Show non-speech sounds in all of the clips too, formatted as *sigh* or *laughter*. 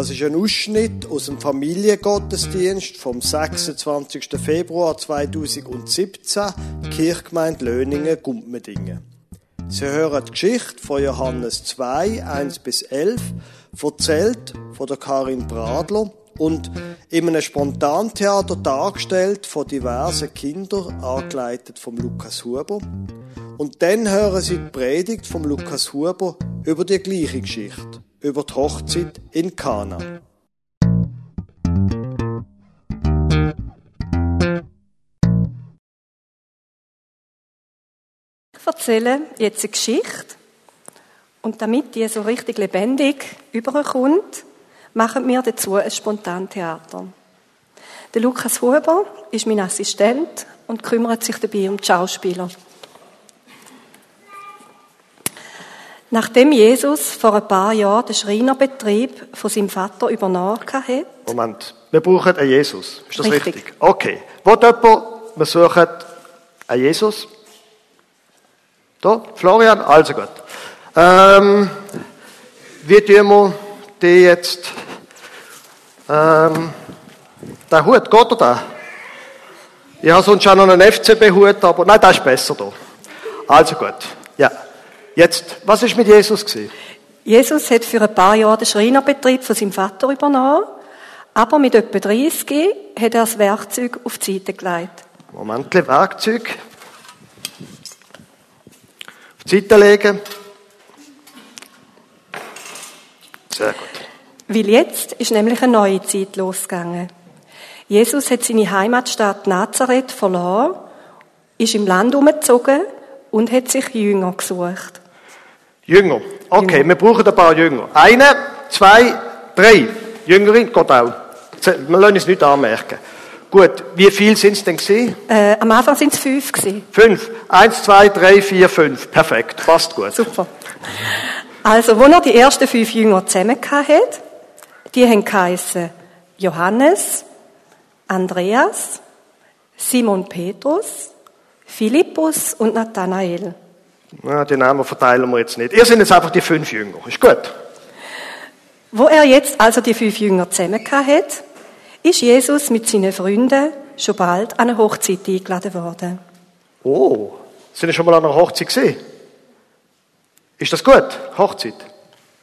Das ist ein Ausschnitt aus dem Familiengottesdienst vom 26. Februar 2017, Kirchgemeinde Löningen, Gumpmedingen. Sie hören die Geschichte von Johannes 2, 1 bis 11, erzählt von der Karin Bradler und in einem Spontantheater dargestellt von diversen Kindern, angeleitet vom Lukas Huber. Und dann hören Sie die Predigt vom Lukas Huber über die gleiche Geschichte, über die Hochzeit in Kana. Ich erzähle jetzt eine Geschichte und damit die so richtig lebendig überkommt, machen wir dazu ein Spontantheater. Der Lukas Huber ist mein Assistent und kümmert sich dabei um die Schauspieler. Nachdem Jesus vor ein paar Jahren den Schreinerbetrieb von seinem Vater übernommen hat. Moment, wir brauchen einen Jesus. Ist das richtig? Richtig. Okay. Wo jemand, wir suchen einen Jesus? Da, Florian? Also gut. Ähm, wie tun wir die jetzt, ähm, der Hut, geht er da? Ich habe sonst auch noch einen FCB-Hut, aber nein, der ist besser da. Also gut, ja. Jetzt, was ist mit Jesus gewesen? Jesus hat für ein paar Jahre den Schreinerbetrieb von seinem Vater übernommen, aber mit etwa 30 hat er das Werkzeug auf die Seite gelegt. Moment, Werkzeug. Auf die Seite legen. Sehr gut. Weil jetzt ist nämlich eine neue Zeit losgegangen. Jesus hat seine Heimatstadt Nazareth verloren, ist im Land umgezogen und hat sich Jünger gesucht. Jünger. Okay, Jünger. wir brauchen ein paar Jünger. Eine, zwei, drei. Jüngerin, geht auch. Wir lassen es nicht anmerken. Gut, wie viel sind es denn gewesen? Äh, am Anfang sind es fünf gewesen. Fünf. Eins, zwei, drei, vier, fünf. Perfekt, passt gut. Super. Also, wo er die ersten fünf Jünger zusammen hat, die haben geheissen Johannes, Andreas, Simon Petrus, Philippus und Nathanael. Ja, die Namen verteilen wir jetzt nicht. Ihr sind jetzt einfach die fünf Jünger. Ist gut. Wo er jetzt also die fünf Jünger zusammen hat, ist Jesus mit seinen Freunden schon bald an eine Hochzeit eingeladen worden. Oh, sind ihr schon mal an einer Hochzeit gesehen? Ist das gut? Hochzeit?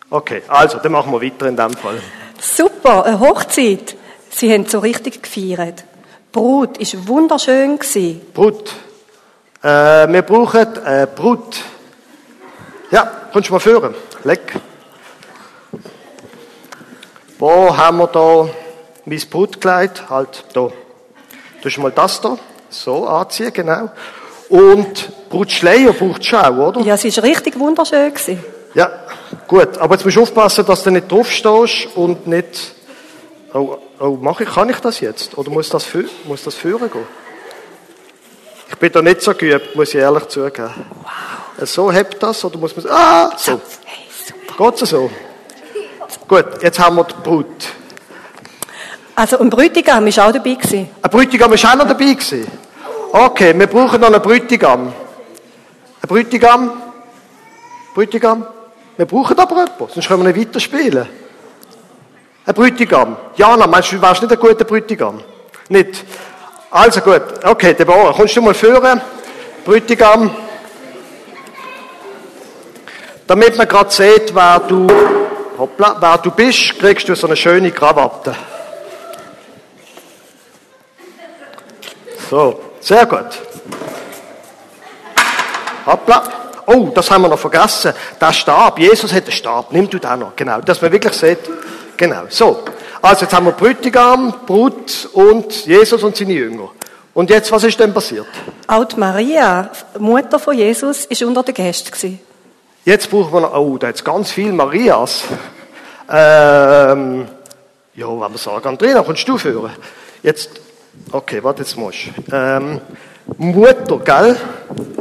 Okay, also, dann machen wir weiter in dem Fall. Super, eine Hochzeit. Sie haben so richtig gefeiert. Brut ist wunderschön gewesen. Brut. Äh, wir brauchen äh, Brut. Ja, kommst du mal führen? Leck. Wo haben wir da mein Brutkleid? Halt da. Du hast mal das da. So anziehen, genau. Und Brutschleier braucht du auch, oder? Ja, sie ist richtig wunderschön gewesen. Ja, gut. Aber jetzt musst du aufpassen, dass du nicht draufstehst und nicht. Oh, oh mach ich, kann ich das jetzt? Oder muss das, muss das führen gehen? Ich bin da nicht so geübt, muss ich ehrlich zugeben. Wow. So hebt das, oder muss man. Ah, so. Hey, super. Geht's so? Gut, jetzt haben wir die Brut. Also, ein Bräutigam ist auch dabei gewesen. Ein Bräutigam ist auch noch dabei gewesen. Okay, wir brauchen noch einen Bräutigam. Ein Bräutigam? Bräutigam? Wir brauchen aber jemanden, sonst können wir nicht weiterspielen. Ein Bräutigam. Jana, meinst du, du wärst nicht ein guter Bräutigam? Nicht? Also gut. Okay, Deborah, kommst du mal führen? Bräutigam. Damit man gerade sieht, wer du, hoppla, wer du bist, kriegst du so eine schöne Krawatte. So, sehr gut. Hoppla. Oh, das haben wir noch vergessen. Der Stab. Jesus hat einen Stab. Nimm du den noch. Genau. Dass man wirklich sieht. Genau. So. Also, jetzt haben wir Brütigam, Brut und Jesus und seine Jünger. Und jetzt, was ist denn passiert? Auch die Maria, Mutter von Jesus, ist unter den Gästen. Jetzt brauchen wir noch, oh, da jetzt ganz viel Marias. Ähm, ja, wenn wir sagen, Andrea, kommst du führen? Jetzt, okay, warte, jetzt musst du. Ähm, Mutter, gell?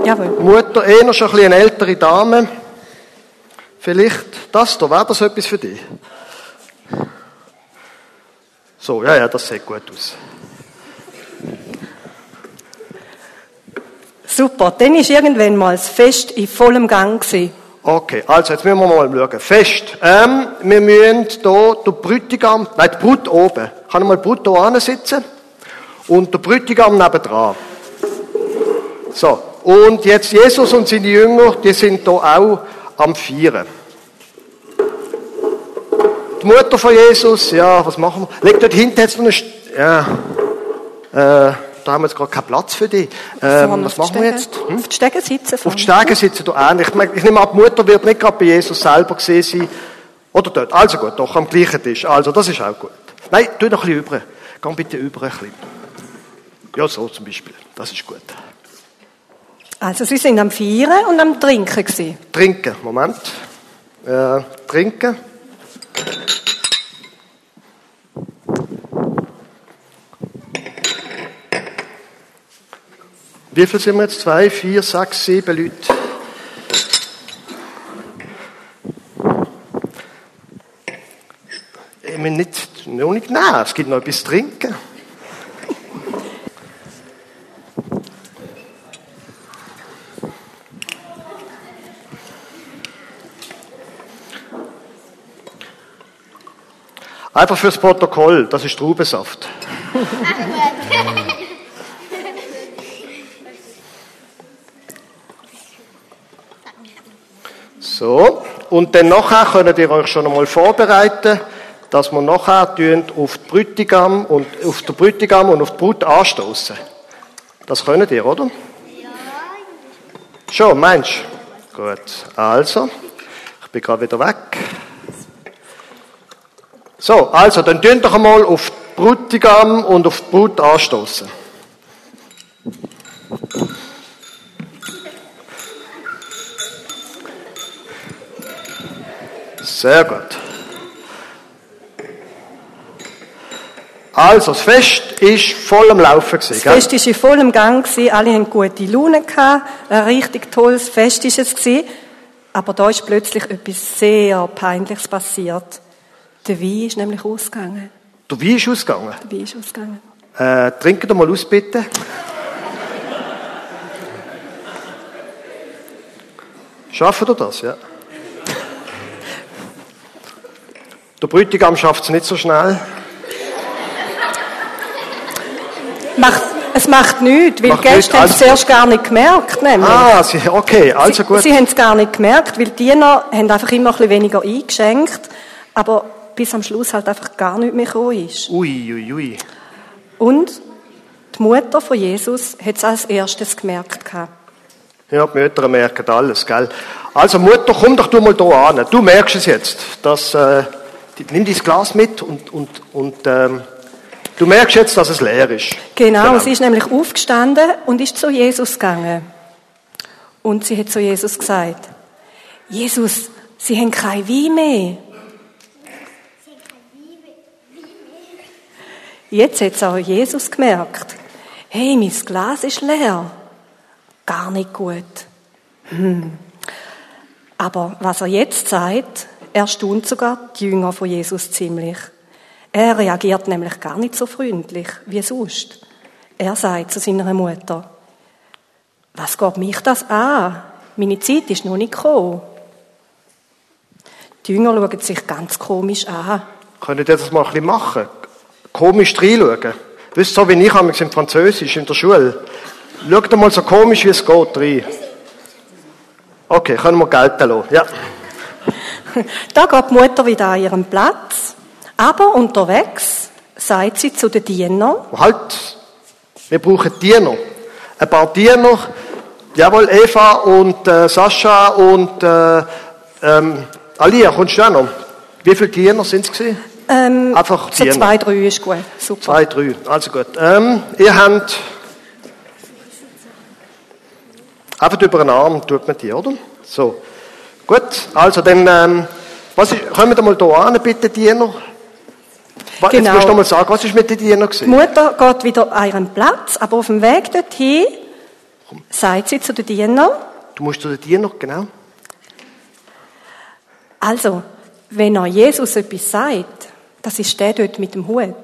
Jawohl. Mutter, eher schon ein bisschen eine ältere Dame. Vielleicht das da, wäre das etwas für dich? So, ja, ja, das sieht gut aus. Super. Dann ist irgendwann mal das Fest in vollem Gang gewesen. Okay, also jetzt müssen wir mal schauen. Fest. Ähm, wir müssen hier den Brütigam, nein, die Brut oben. Kann ich mal Brut hier ansitzen? Und der Brütigam nebendran. So. Und jetzt Jesus und seine Jünger, die sind hier auch am Feiern. Die Mutter von Jesus, ja, was machen wir? Leg dort hinten jetzt noch eine, St ja, äh, da haben wir jetzt gerade keinen Platz für dich. Ähm, was machen wir jetzt? Hm? Auf die Stege sitzen. Auf die Stege sitzen da ähnlich. Ich, ich nehme an, die Mutter wird nicht gerade bei Jesus selber gesehen sein. Oder dort. Also gut, doch, am gleichen Tisch. Also, das ist auch gut. Nein, tu noch ein bisschen über. Geh bitte über ein bisschen. Ja, so zum Beispiel. Das ist gut. Also, Sie sind am Feiern und am Trinken gewesen. Trinken, Moment. Äh, trinken. Wie viel sind wir jetzt? Zwei, vier, sechs, sieben Leute. Ich meine, nicht, noch nicht nein, es gibt noch etwas zu trinken. Einfach fürs Protokoll, das ist Traubensaft. *laughs* So, und dann nachher könnt ihr euch schon einmal vorbereiten, dass wir nachher auf die Brütigam und auf den Brütigam und auf die Brut anstoßen. Das könnt ihr, oder? Ja. Schon, meinst du? Gut. Also, ich bin gerade wieder weg. So, also, dann tun doch einmal auf die Brütigam und auf die Brut anstoßen. Sehr gut. Also, das Fest ist voll am Laufen gewesen, Das Fest ist in vollem Gang gewesen. Alle haben gute Laune gehabt. Ein richtig tolles Fest ist es gewesen. Aber da ist plötzlich etwas sehr Peinliches passiert. Der Wein ist nämlich ausgegangen. Der Wein ist ausgegangen? Der Wein ist ausgegangen. Äh, trinken doch mal aus, bitte. Schaffen ihr das, ja? Der Brütigam schafft es nicht so schnell. Macht, es macht nichts, weil Macht die Gäste nichts, haben es also- zuerst gar nicht gemerkt. Nämlich. Ah, sie, okay, also gut. Sie, sie haben es gar nicht gemerkt, weil die Diener haben einfach immer ein bisschen weniger eingeschenkt, aber bis am Schluss halt einfach gar nicht mehr gekommen ist. Ui, ui, ui. Und die Mutter von Jesus hat es als erstes gemerkt. Ja, die Mütter merken alles, gell? Also Mutter, komm doch du mal da an. Du merkst es jetzt, dass, äh, nimm dieses Glas mit und, und, und ähm, du merkst jetzt, dass es leer ist. Genau, sie ist nämlich aufgestanden und ist zu Jesus gegangen. Und sie hat zu Jesus gesagt, Jesus, Sie haben kein Wein mehr. Jetzt hat es auch Jesus gemerkt. Hey, mein Glas ist leer. Gar nicht gut. Hm. Aber was er jetzt sagt, erstaunt sogar die Jünger von Jesus ziemlich. Er reagiert nämlich gar nicht so freundlich wie sonst. Er sagt zu seiner Mutter, was geht mich das an? Meine Zeit ist noch nicht gekommen. Die Jünger schauen sich ganz komisch an. Könnt ihr das mal ein bisschen machen? Komisch reinschauen. Wisst so wie ich habe im Französisch in der Schule. Schaut mal so komisch, wie es geht, rein. Okay, können wir gelten lassen. Ja. *laughs* Da geht die Mutter wieder an ihren Platz. Aber unterwegs sagt sie zu den Dienern, Halt, wir brauchen Diener. Ein paar Diener. Jawohl, Eva und äh, Sascha und äh, ähm, Alia, kommst du auch noch? Wie viele Diener sind es gewesen? ähm, Einfach so Diener. zwei, drei ist gut. Super. Zwei, drei. Also gut. Ähm, ihr habt einfach über den Arm tut man die, oder? So. Gut. Also dann, ähm, was ist, kommen wir mal hier an, bitte, Diener? Was, Jetzt Genau. musst du mal sagen, was ist mit den Dienern Die gewesen? Mutter geht wieder an ihren Platz, aber auf dem Weg dorthin sagt sie zu den Dienern, Du musst zu den Dienern, genau. also, wenn er Jesus etwas sagt, das ist der dort mit dem Hut,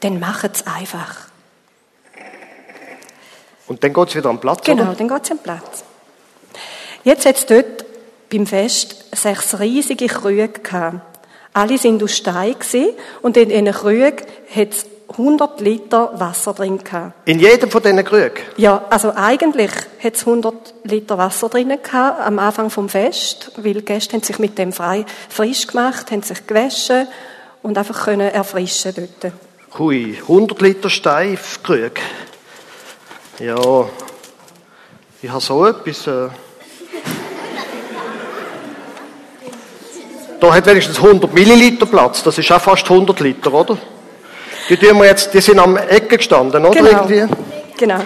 dann macht es einfach. Und dann geht es wieder am Platz, Genau, oder? dann geht sie am Platz. Jetzt hat es dort beim Fest sechs riesige Krüge gehabt. Alle sind aus Stein und in diesen Krügen hat es 100 Liter Wasser drin gehabt. In jedem von diesen Krügen. Ja, also eigentlich hat es 100 Liter Wasser drin gehabt, am Anfang vom Fest, weil die Gäste haben sich mit dem frei, frisch gemacht, haben sich gewaschen und einfach können erfrischen dort. Hui, 100 Liter Steifkrüge. Ja, ich habe so etwas. Äh da hat wenigstens 100 Milliliter Platz. Das ist auch fast 100 Liter, oder? Die, tun wir jetzt, die sind am Ecke gestanden, oder? Genau. Irgendwie? Genau.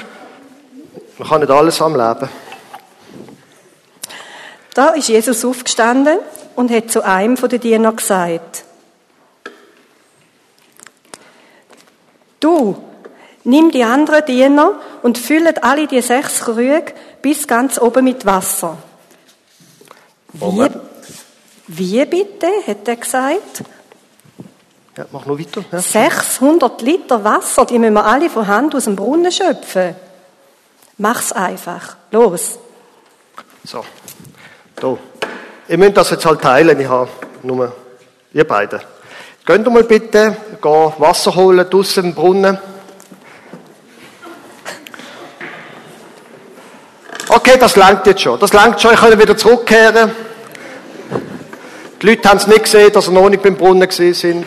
Man kann nicht alles am Leben. Da ist Jesus aufgestanden und hat zu einem von den Dienern gesagt, du, nimm die anderen Diener und füllet alle die sechs Krüge bis ganz oben mit Wasser. Moment. wie bitte, hat er gesagt. Ja, mach noch weiter. Ja. 600 Liter Wasser, die müssen wir alle von Hand aus dem Brunnen schöpfen. Mach's einfach. Los. So. Da. Ihr müsst das jetzt halt teilen. Ich habe nur ihr beide. Geht mal bitte, geh Wasser holen draussen im Brunnen. Okay, das langt jetzt schon. Das langt schon. Ich kann wieder zurückkehren. Die Leute haben es nicht gesehen, dass sie noch nicht beim Brunnen sind.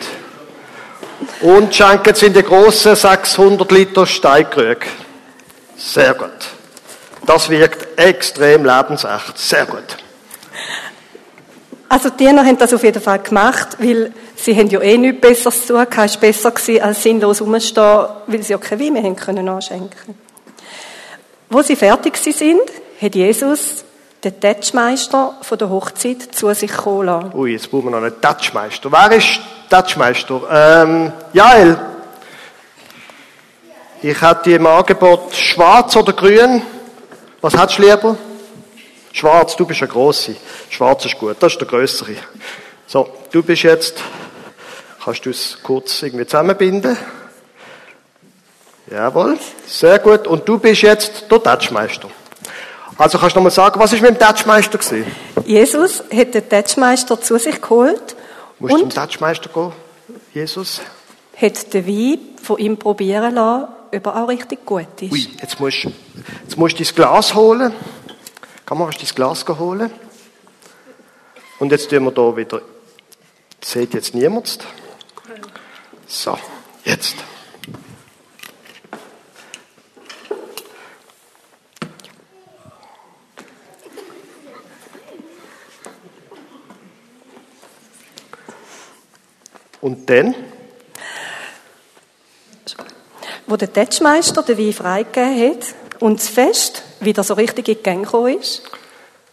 Und schenken sie in die grossen 600 Liter Steinkrüge. Sehr gut. Das wirkt extrem lebensecht. Sehr gut. Also die Diener haben das auf jeden Fall gemacht, weil sie haben ja eh nichts Besseres zu tun. Es war besser gewesen, als sinnlos rumstehen, weil sie ja kein Wein mehr haben können anschenken. Wo sie fertig sind, hat Jesus den Tätschmeister von der Hochzeit zu sich kommen lassen. Ui, jetzt brauchen wir noch einen Touchmeister. Wer ist Touchmeister? Ähm, Jael. Ich hätte im Angebot schwarz oder grün. Was hättest du lieber? Schwarz, du bist eine grosse. Schwarz ist gut, das ist der größere. So, du bist jetzt, kannst du es kurz irgendwie zusammenbinden? Jawohl, sehr gut. Und du bist jetzt der Touchmeister. Also kannst du nochmal sagen, was ist mit dem gewesen? Jesus hat den Tätschmeister zu sich geholt Musst du zum und Touchmeister gehen, Jesus? hat den Wein von ihm probieren lassen, ob er auch richtig gut ist. Ui, jetzt musst, jetzt musst du dein Glas holen. Kann man dein Glas holen? Und jetzt tun wir da wieder. Das sieht jetzt niemand. So, jetzt. Und dann? Wo der Tätschmeister den Wein freigegeben hat und das Fest wieder so richtig in die Gänge gekommen ist,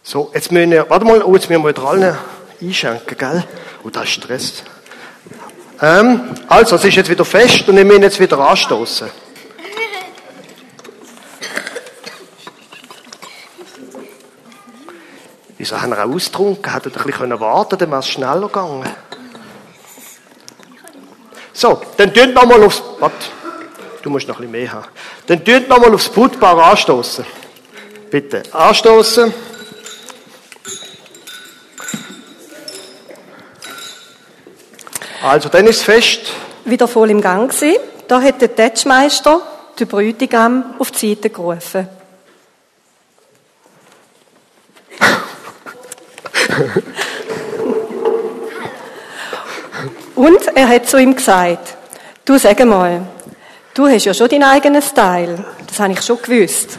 So, jetzt müssen wir, warte mal, oh, jetzt müssen wir wieder allen einschenken, gell? Oh, das ist Stress. Ähm, also, es ist jetzt wieder fest und wir müssen jetzt wieder anstoßen. Wieso haben wir auch ausgetrunken? Hätten wir ein bisschen warten können, dann wäre es schneller gegangen. So, dann tun noch mal aufs, warte, du musst noch ein bisschen mehr haben. Dann tun noch mal aufs Brutpaar anstoßen. Bitte, anstoßen. Also, dann ist es fest. wieder voll im Gang gewesen. Da hat der Tätschmeister den Bräutigam auf die Seite gerufen. *laughs* Und er hat zu ihm gesagt, du sag mal, du hast ja schon deinen eigenen Style. Das habe ich schon gewusst.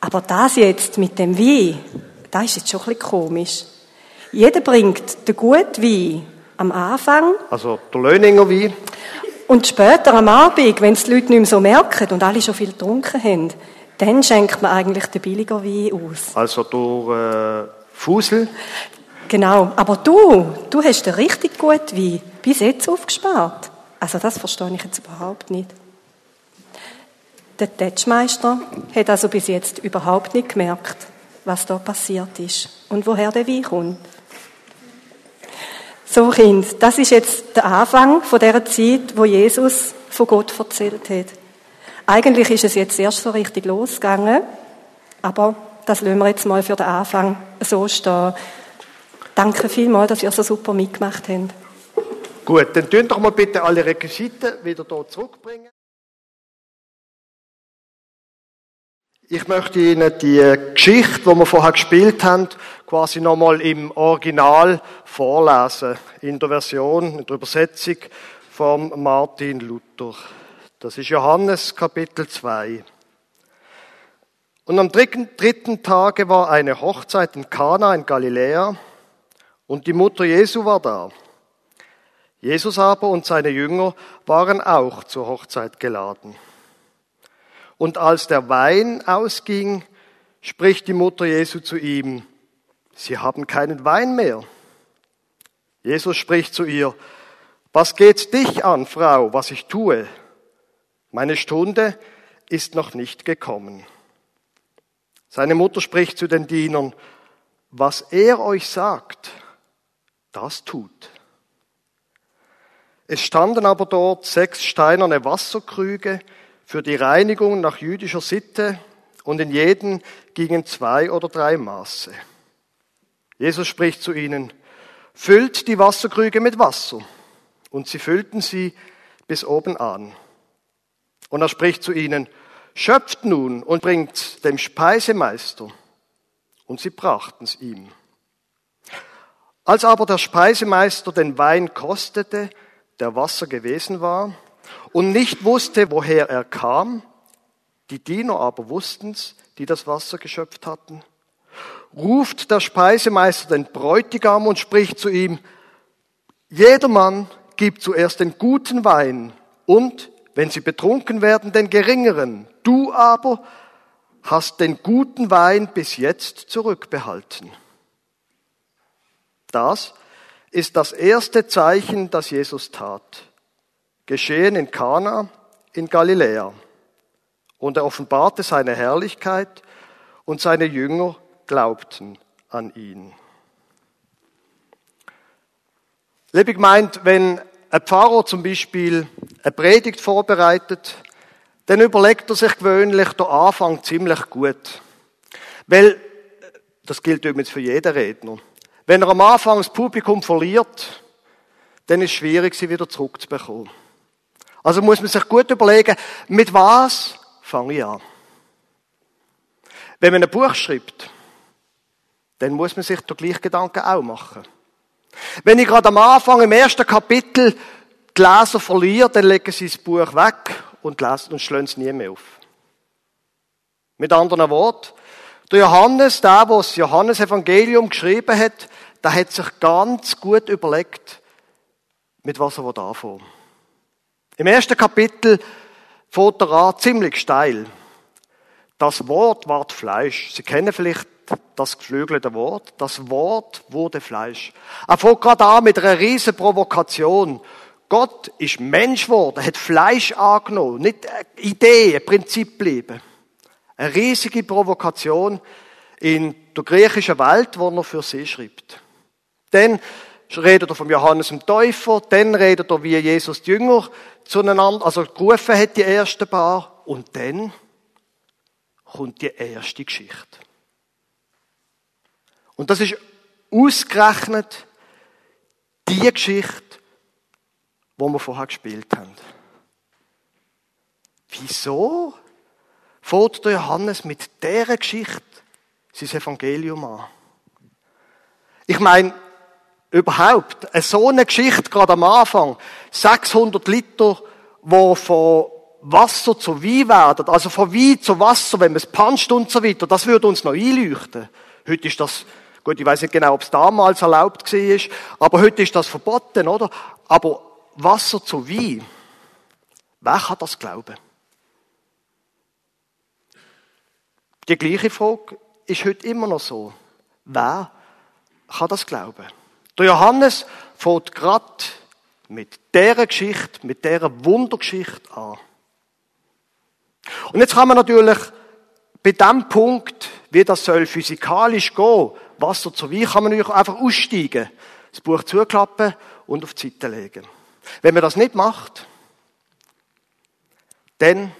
Aber das jetzt mit dem Wein, das ist jetzt schon ein bisschen komisch. Jeder bringt den guten Wein am Anfang Also, der Löninger Wein. und später am Abend, wenn es die Leute nicht mehr so merken und alle schon viel getrunken haben, dann schenkt man eigentlich den billiger Wein aus. Also, der äh, Fusel. Genau. Aber du, du hast den richtig guten Wein bis jetzt aufgespart. Also das verstehe ich jetzt überhaupt nicht. Der Tätschmeister hat also bis jetzt überhaupt nicht gemerkt, was da passiert ist und woher der Wein kommt. So Kind, das ist jetzt der Anfang von der Zeit, wo Jesus von Gott erzählt hat. Eigentlich ist es jetzt erst so richtig losgegangen, aber das lassen wir jetzt mal für den Anfang so stehen. Danke vielmals, dass ihr so super mitgemacht habt. Gut, dann tun doch mal bitte alle Requisiten wieder hier zurückbringen. Ich möchte Ihnen die Geschichte, die wir vorher gespielt haben, quasi nochmal im Original vorlesen. In der Version, in der Übersetzung von Martin Luther. Das ist Johannes Kapitel 2. Und am dritten, dritten Tage war eine Hochzeit in Kana in Galiläa und die Mutter Jesu war da. Jesus aber und seine Jünger waren auch zur Hochzeit geladen. Und als der Wein ausging, spricht die Mutter Jesu zu ihm, Sie haben keinen Wein mehr. Jesus spricht zu ihr, Was geht's dich an, Frau, was ich tue? Meine Stunde ist noch nicht gekommen. Seine Mutter spricht zu den Dienern, was er euch sagt, das tut. Es standen aber dort sechs steinerne Wasserkrüge, für die Reinigung nach jüdischer Sitte und in jeden gingen zwei oder drei Maße. Jesus spricht zu ihnen, füllt die Wasserkrüge mit Wasser. Und sie füllten sie bis oben an. Und er spricht zu ihnen, schöpft nun und bringt dem Speisemeister. Und sie brachten's ihm. Als aber der Speisemeister den Wein kostete, der Wasser gewesen war, und nicht wusste, woher er kam. Die Diener aber wussten's, die das Wasser geschöpft hatten. Ruft der Speisemeister den Bräutigam und spricht zu ihm, jedermann gibt zuerst den guten Wein und, wenn sie betrunken werden, den geringeren. Du aber hast den guten Wein bis jetzt zurückbehalten. Das ist das erste Zeichen, das Jesus tat geschehen in Kana in Galiläa. Und er offenbarte seine Herrlichkeit und seine Jünger glaubten an ihn. Liebig meint, wenn ein Pfarrer zum Beispiel eine Predigt vorbereitet, dann überlegt er sich gewöhnlich der Anfang ziemlich gut. Weil, das gilt übrigens für jeden Redner, wenn er am Anfang das Publikum verliert, dann ist es schwierig, sie wieder zurückzubekommen. Also muss man sich gut überlegen, mit was fange ich an? Wenn man ein Buch schreibt, dann muss man sich der gleichen Gedanken auch machen. Wenn ich gerade am Anfang im ersten Kapitel die Leser verliere, dann legen sie das Buch weg und lesen und schlagen es nie mehr auf. Mit anderen Worten, der Johannes, der, der das Johannesevangelium geschrieben hat, der hat sich ganz gut überlegt, mit was er anfangen will. Im ersten Kapitel fährt er an, ziemlich steil. Das Wort ward Fleisch. Sie kennen vielleicht das geflügelte Wort. Das Wort wurde Fleisch. Er fängt gerade an mit einer riesen Provokation. Gott ist Mensch geworden, hat Fleisch angenommen, nicht eine Idee, ein Prinzip geblieben. Eine riesige Provokation in der griechischen Welt, wo er für sie schreibt. Dann redet er vom Johannes dem Täufer, dann redet er, wie Jesus die Jünger zueinander, also gerufen hat, die ersten paar, und dann kommt die erste Geschichte. Und das ist ausgerechnet die Geschichte, die wir vorher gespielt haben. Wieso fährt der Johannes mit dieser Geschichte sein Evangelium an? Ich meine, überhaupt. So eine Geschichte, gerade am Anfang. 600 Liter, wo von Wasser zu Wein werden, also von Wein zu Wasser, wenn man es panscht und so weiter, das würde uns noch einleuchten. Heute ist das, gut, ich weiß nicht genau, ob es damals erlaubt war, aber heute ist das verboten, oder? Aber Wasser zu Wein, wer kann das glauben? Die gleiche Frage ist heute immer noch so. Wer kann das glauben? Der Johannes fängt gerade mit dieser Geschichte, mit dieser Wundergeschichte an. Und jetzt kann man natürlich bei dem Punkt, wie das soll physikalisch gehen, Wasser zu Wein, kann man natürlich einfach aussteigen, das Buch zuklappen und auf die Seite legen. Wenn man das nicht macht, dann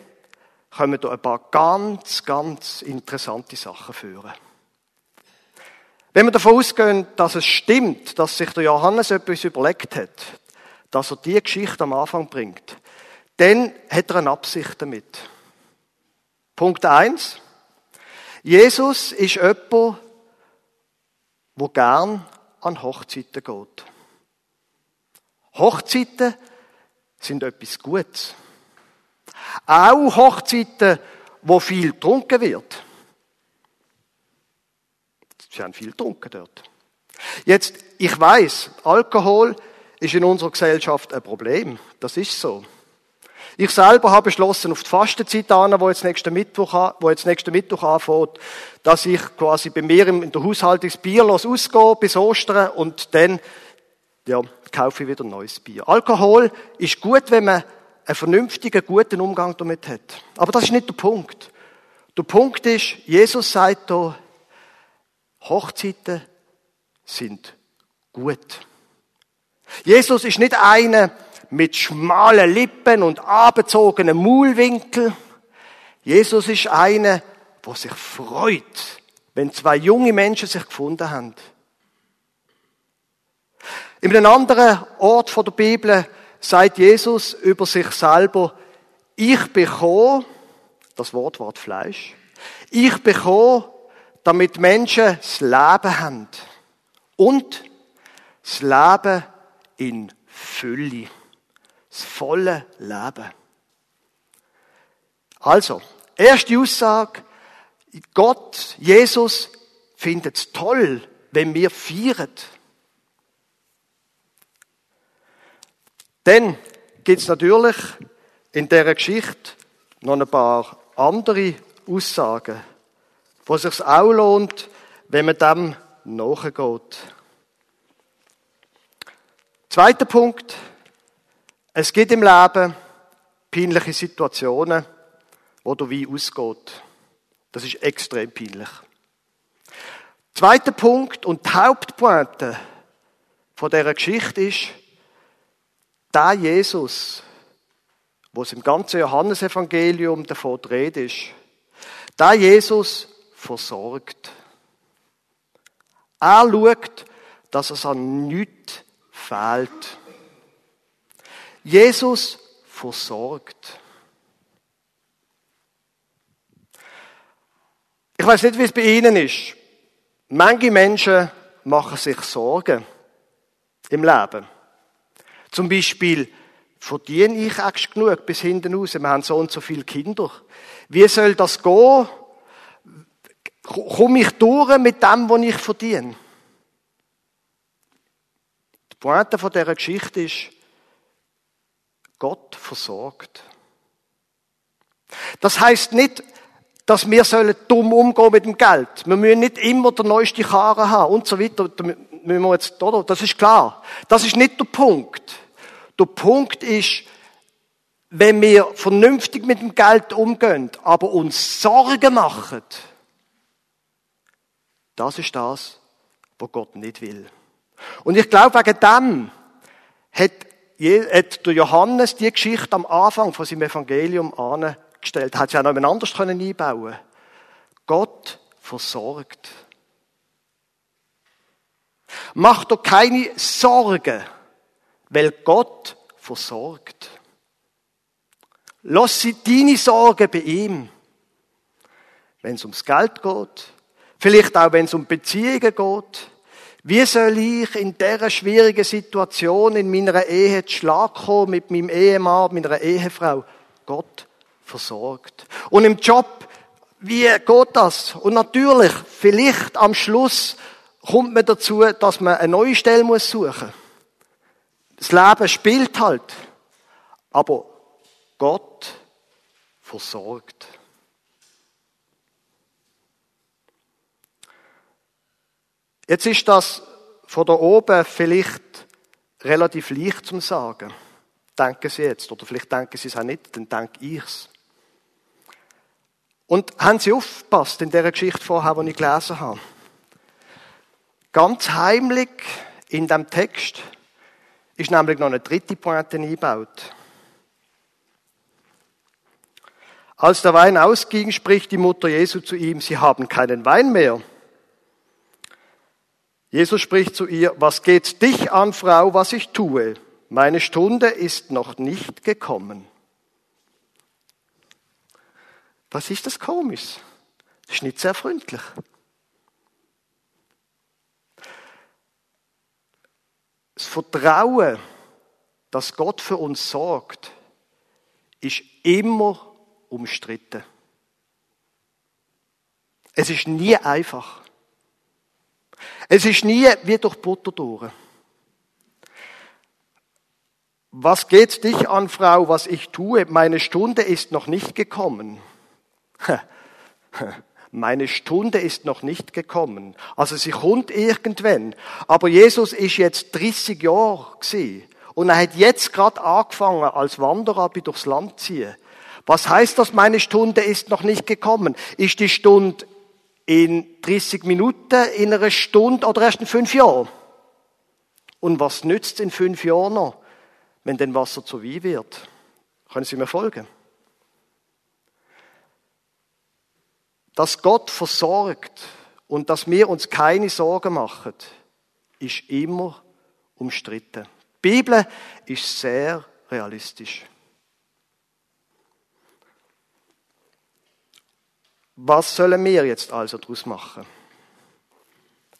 kommen da ein paar ganz, ganz interessante Sachen führen. Wenn wir davon ausgehen, dass es stimmt, dass sich der Johannes etwas überlegt hat, dass er die Geschichte am Anfang bringt, dann hat er eine Absicht damit. Punkt eins: Jesus ist jemand, der gern an Hochzeiten geht. Hochzeiten sind etwas Gutes. Auch Hochzeiten, wo viel getrunken wird. Sie haben viel getrunken dort. Jetzt, ich weiß, Alkohol ist in unserer Gesellschaft ein Problem. Das ist so. Ich selber habe beschlossen, auf die Fastenzeit an, wo jetzt nächsten Mittwoch, wo jetzt nächsten Mittwoch anfängt, dass ich quasi bei mir in der Haushaltung bierlos ausgehe bis Ostern und dann, ja, kaufe ich wieder neues Bier. Alkohol ist gut, wenn man einen vernünftigen, guten Umgang damit hat. Aber das ist nicht der Punkt. Der Punkt ist, Jesus sagt hier, Hochzeiten sind gut. Jesus ist nicht einer mit schmalen Lippen und abgezogenen Maulwinkel. Jesus ist einer, der sich freut, wenn zwei junge Menschen sich gefunden haben. In einem anderen Ort der Bibel sagt Jesus über sich selber, ich bekomme, das Wort Wort Fleisch, ich bekomme, damit Menschen das Leben haben. Und das Leben in Fülle. Das volle Leben. Also, erste Aussage, Gott, Jesus, findet es toll, wenn wir feiern. Dann gibt es natürlich in dieser Geschichte noch ein paar andere Aussagen, wo es sich auch lohnt, wenn man dem nachgeht. Zweiter Punkt. Es gibt im Leben peinliche Situationen, wo der Wein ausgeht. Das ist extrem peinlich. Zweiter Punkt und die Hauptpointe von dieser Geschichte ist, der Jesus, wo es im ganzen Johannesevangelium davon die Rede ist, der Jesus versorgt. Er schaut, dass es an nichts fehlt. Jesus versorgt. Ich weiß nicht, wie es bei Ihnen ist. Manche Menschen machen sich Sorgen im Leben. Zum Beispiel, verdiene ich eigentlich genug bis hinten raus? Wir haben so und so viele Kinder. Wie soll das gehen? Komme ich durch mit dem, was ich verdiene? Die Pointe von dieser Geschichte ist, Gott versorgt. Das heißt nicht, dass wir dumm umgehen mit dem Geld. Wir müssen nicht immer der neueste Karren haben und so weiter. Müssen wir jetzt, oder? Das ist klar. Das ist nicht der Punkt. Der Punkt ist, wenn wir vernünftig mit dem Geld umgehen, aber uns Sorgen machen, das ist das, was Gott nicht will. Und ich glaube, wegen dem hat, der Johannes die Geschichte am Anfang von seinem Evangelium angestellt. Hat sie auch noch jemand anders einbauen können. Gott versorgt. Mach doch keine Sorgen weil Gott versorgt. Lass sie deine Sorgen bei ihm. Wenn es ums Geld geht, vielleicht auch wenn es um Beziehungen geht. Wie soll ich in dieser schwierigen Situation in meiner Ehe zu Schlag kommen mit meinem Ehemann, meiner Ehefrau? Gott versorgt. Und im Job, wie geht das? Und natürlich, vielleicht am Schluss kommt man dazu, dass man eine neue Stelle suchen muss. Das Leben spielt halt. Aber Gott versorgt. Jetzt ist das von da oben vielleicht relativ leicht zum Sagen. Denken Sie jetzt. Oder vielleicht denken Sie es auch nicht, dann denke ich es. Und haben Sie aufgepasst in der Geschichte vorher, die ich gelesen habe? Ganz heimlich in dem Text ist nämlich noch eine dritte Pointe eingebaut. Als der Wein ausging, spricht die Mutter Jesu zu ihm, Sie haben keinen Wein mehr. Jesus spricht zu ihr, was geht dich an, Frau, was ich tue? Meine Stunde ist noch nicht gekommen. Was ist das komisch? Das ist nicht sehr freundlich. Das Vertrauen, dass Gott für uns sorgt, ist immer umstritten. Es ist nie einfach. Es ist nie wie durch Butter durch. Was geht dich an, Frau, was ich tue? Meine Stunde ist noch nicht gekommen. *laughs* Meine Stunde ist noch nicht gekommen. Also sie kommt irgendwann. Aber Jesus ist jetzt 30 Jahre gewesen. Und er hat jetzt gerade angefangen, als Wanderer durchs Land zu ziehen. Was heißt das, meine Stunde ist noch nicht gekommen? Ist die Stunde in 30 Minuten, in einer Stunde oder erst in fünf Jahren? Und was nützt in fünf Jahren noch, wenn denn Wasser zu Wein wird? Können Sie mir folgen? Dass Gott versorgt und dass wir uns keine Sorgen machen, ist immer umstritten. Die Bibel ist sehr realistisch. Was sollen wir jetzt also daraus machen?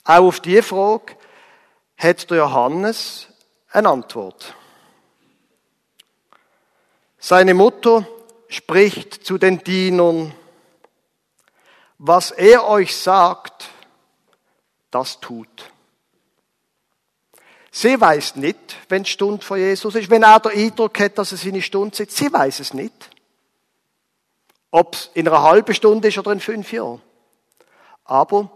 Auch auf diese Frage hat der Johannes eine Antwort. Seine Mutter spricht zu den Dienern, was er euch sagt, das tut. Sie weiß nicht, wenn die Stunde von Jesus ist, wenn er den Eindruck hat, dass es seine Stunde ist. Sie weiß es nicht. Ob es in einer halben Stunde ist oder in fünf Jahren. Aber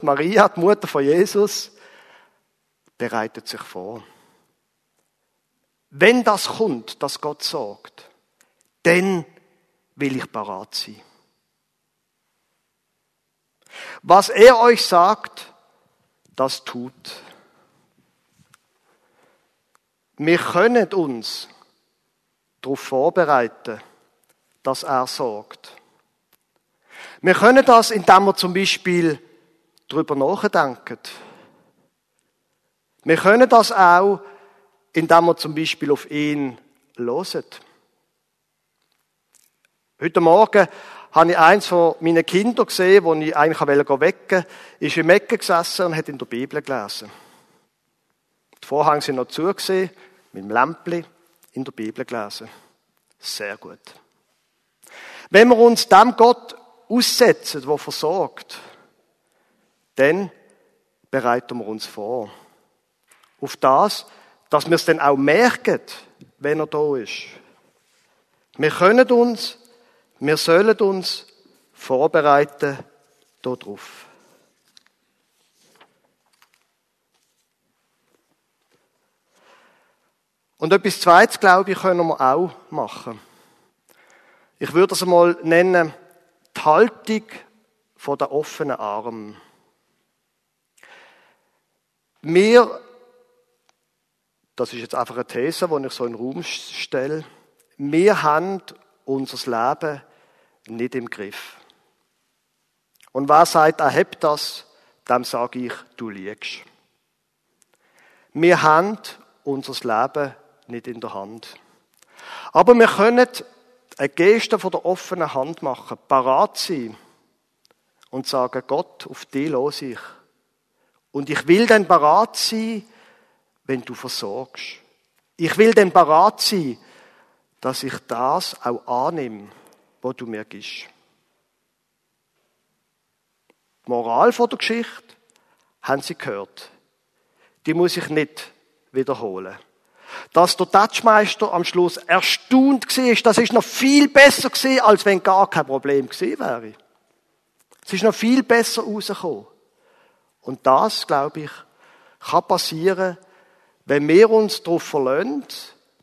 Maria, die Mutter von Jesus, bereitet sich vor. Wenn das kommt, dass Gott sagt, dann will ich parat sein. Was er euch sagt, das tut. Wir können uns darauf vorbereiten, dass er sorgt. Wir können das, indem wir zum Beispiel darüber nachdenken. Wir können das auch, indem wir zum Beispiel auf ihn hören. Heute Morgen habe ich eins von meinen Kindern gesehen, wo ich eigentlich wecken wollte, ist im Ecken gesessen und hat in der Bibel gelesen. Die Vorhänge sind noch zugesehen, mit dem Lämpchen in der Bibel gelesen. Sehr gut. Wenn wir uns dem Gott aussetzen, der versorgt, dann bereiten wir uns vor. Auf das, dass wir es dann auch merken, wenn er da ist. Wir können uns, wir sollen uns vorbereiten darauf. Und etwas Zweites, glaube ich, können wir auch machen. Ich würde es einmal nennen, die Haltung der offenen Arm. Wir, das ist jetzt einfach eine These, die ich so in den Raum stelle, wir haben unser Leben nicht im Griff. Und wer sagt, er hat das, dem sage ich, du liegst. Wir haben unser Leben nicht in der Hand. Aber wir können eine Geste von der offenen Hand machen, parat sein und sagen, Gott, auf dich los ich. Und ich will dann parat sein, wenn du versorgst. Ich will dann parat sein, dass ich das auch annehme, was du mir gibst. Die Moral von der Geschichte haben Sie gehört. Die muss ich nicht wiederholen. Dass der Touchmeister am Schluss erstaunt war, das ist noch viel besser gewesen, als wenn gar kein Problem gewesen wäre. Es ist noch viel besser rausgekommen. Und das, glaube ich, kann passieren, wenn wir uns darauf verlassen,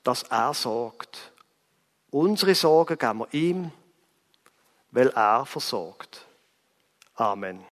dass er sorgt. Unsere Sorgen geben wir ihm, weil er versorgt. Amen.